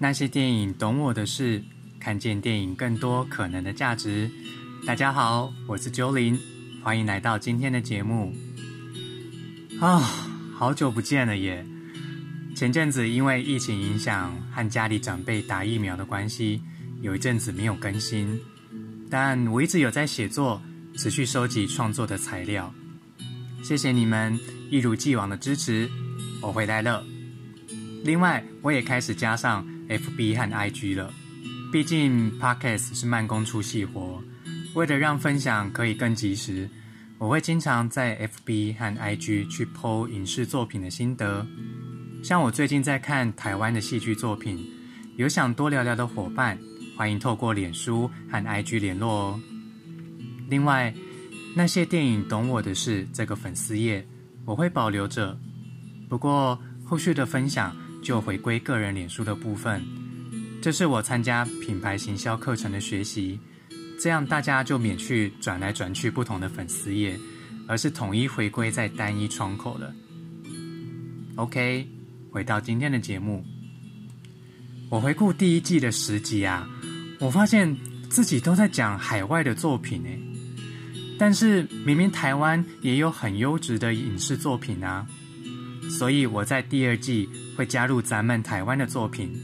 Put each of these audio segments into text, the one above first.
那些电影懂我的事，看见电影更多可能的价值。大家好，我是九林，欢迎来到今天的节目。啊，好久不见了耶！前阵子因为疫情影响和家里长辈打疫苗的关系，有一阵子没有更新，但我一直有在写作，持续收集创作的材料。谢谢你们一如既往的支持，我回来了。另外，我也开始加上 FB 和 IG 了。毕竟 Podcast 是慢工出细活，为了让分享可以更及时，我会经常在 FB 和 IG 去 PO 影视作品的心得。像我最近在看台湾的戏剧作品，有想多聊聊的伙伴，欢迎透过脸书和 IG 联络哦。另外，那些电影懂我的事这个粉丝页，我会保留着。不过后续的分享。就回归个人脸书的部分，这是我参加品牌行销课程的学习，这样大家就免去转来转去不同的粉丝页，而是统一回归在单一窗口了。OK，回到今天的节目，我回顾第一季的十集啊，我发现自己都在讲海外的作品诶，但是明明台湾也有很优质的影视作品啊。所以我在第二季会加入咱们台湾的作品，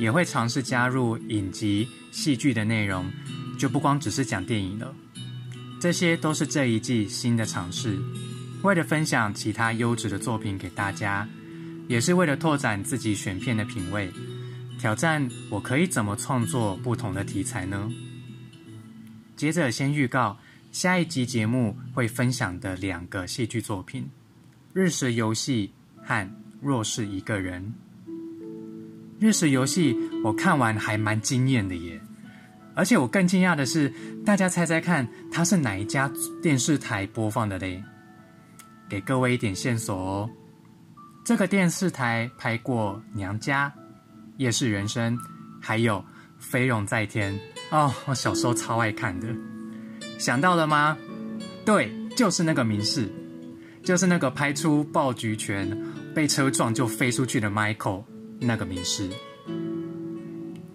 也会尝试加入影集、戏剧的内容，就不光只是讲电影了。这些都是这一季新的尝试，为了分享其他优质的作品给大家，也是为了拓展自己选片的品味，挑战我可以怎么创作不同的题材呢？接着先预告下一集节目会分享的两个戏剧作品。日食游戏和若是一个人，日食游戏我看完还蛮惊艳的耶，而且我更惊讶的是，大家猜猜看它是哪一家电视台播放的嘞？给各位一点线索哦，这个电视台拍过《娘家》《夜市人生》，还有《飞龙在天》哦，我小时候超爱看的，想到了吗？对，就是那个名士。就是那个拍出爆菊拳被车撞就飞出去的 Michael 那个名士。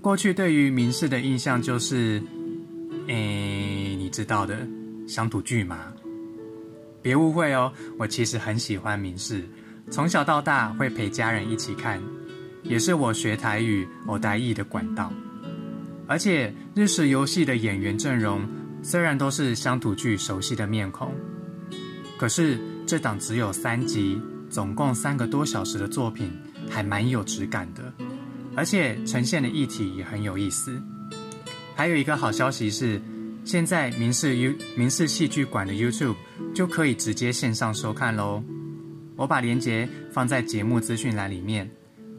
过去对于名士的印象就是，诶，你知道的乡土剧嘛。别误会哦，我其实很喜欢名士，从小到大会陪家人一起看，也是我学台语、我台译的管道。而且日式游戏的演员阵容虽然都是乡土剧熟悉的面孔，可是。这档只有三集，总共三个多小时的作品，还蛮有质感的，而且呈现的议题也很有意思。还有一个好消息是，现在民视 U 民视戏剧馆的 YouTube 就可以直接线上收看喽。我把链接放在节目资讯栏里面，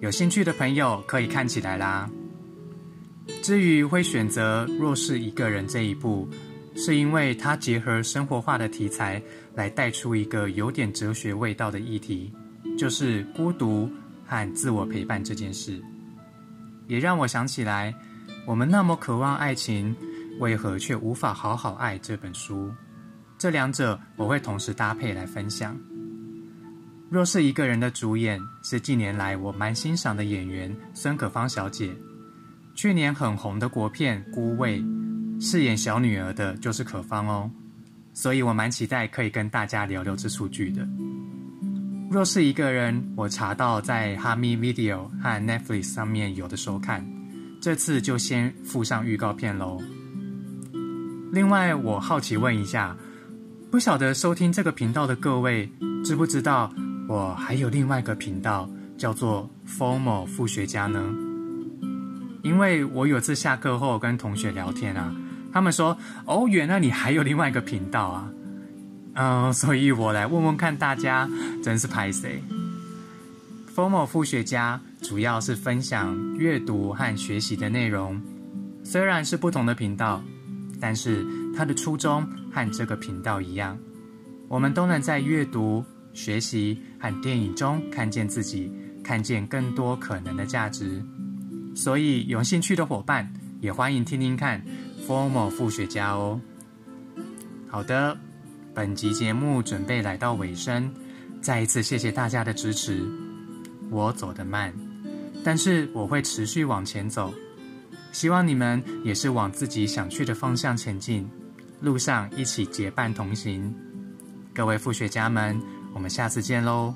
有兴趣的朋友可以看起来啦。至于会选择若是一个人这一部。是因为它结合生活化的题材，来带出一个有点哲学味道的议题，就是孤独和自我陪伴这件事，也让我想起来，我们那么渴望爱情，为何却无法好好爱这本书？这两者我会同时搭配来分享。若是一个人的主演是近年来我蛮欣赏的演员孙可芳小姐，去年很红的国片《孤味》。饰演小女儿的就是可芳哦，所以我蛮期待可以跟大家聊聊这出剧的。若是一个人，我查到在哈密 Video 和 Netflix 上面有的收看，这次就先附上预告片喽。另外，我好奇问一下，不晓得收听这个频道的各位知不知道，我还有另外一个频道叫做 Formal 副学家呢？因为我有次下课后跟同学聊天啊。他们说：“哦，原来你还有另外一个频道啊，嗯，所以我来问问看大家，真是拍谁？Formal 副学家主要是分享阅读和学习的内容，虽然是不同的频道，但是它的初衷和这个频道一样，我们都能在阅读、学习和电影中看见自己，看见更多可能的价值。所以有兴趣的伙伴也欢迎听听看。” Formal 副学家哦，好的，本集节目准备来到尾声，再一次谢谢大家的支持。我走得慢，但是我会持续往前走。希望你们也是往自己想去的方向前进，路上一起结伴同行。各位副学家们，我们下次见喽！